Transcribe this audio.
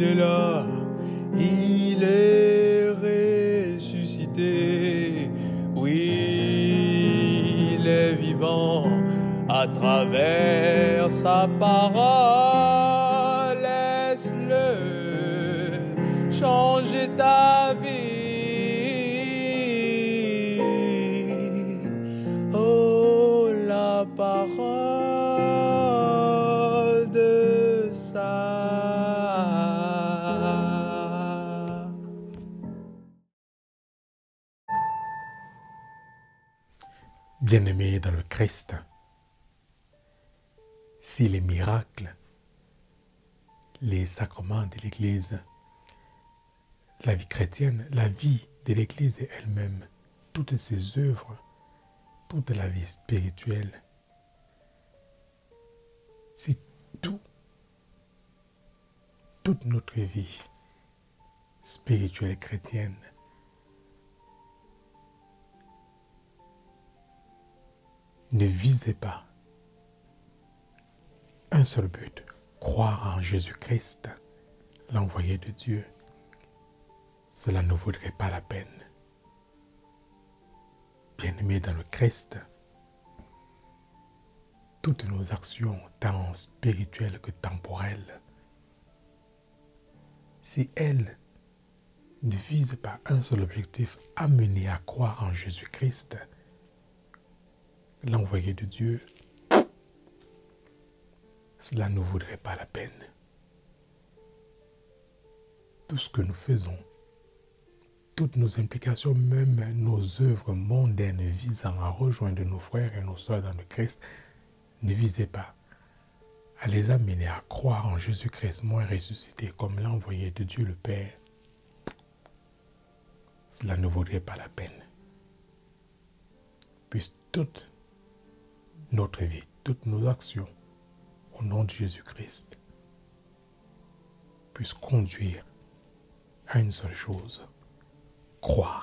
il est ressuscité. Oui, il est vivant à travers sa parole. Laisse-le changer ta vie. Oh, la parole Bien-aimés dans le Christ, si les miracles, les sacrements de l'Église, la vie chrétienne, la vie de l'Église elle-même, toutes ses œuvres, toute la vie spirituelle, si tout, toute notre vie spirituelle chrétienne ne visait pas un seul but, croire en Jésus-Christ, l'envoyé de Dieu, cela ne vaudrait pas la peine. Bien-aimés dans le Christ, toutes nos actions, tant spirituelles que temporelles, si elles ne visent pas un seul objectif, amener à croire en Jésus-Christ, l'envoyé de Dieu, cela ne vaudrait pas la peine. Tout ce que nous faisons, toutes nos implications, même nos œuvres mondaines visant à rejoindre nos frères et nos soeurs dans le Christ, ne visaient pas à les amener à croire en Jésus-Christ moins ressuscité comme l'envoyé de Dieu le Père. Cela ne vaudrait pas la peine. Puisse toute notre vie, toutes nos actions, au nom de Jésus-Christ, puissent conduire à une seule chose, croire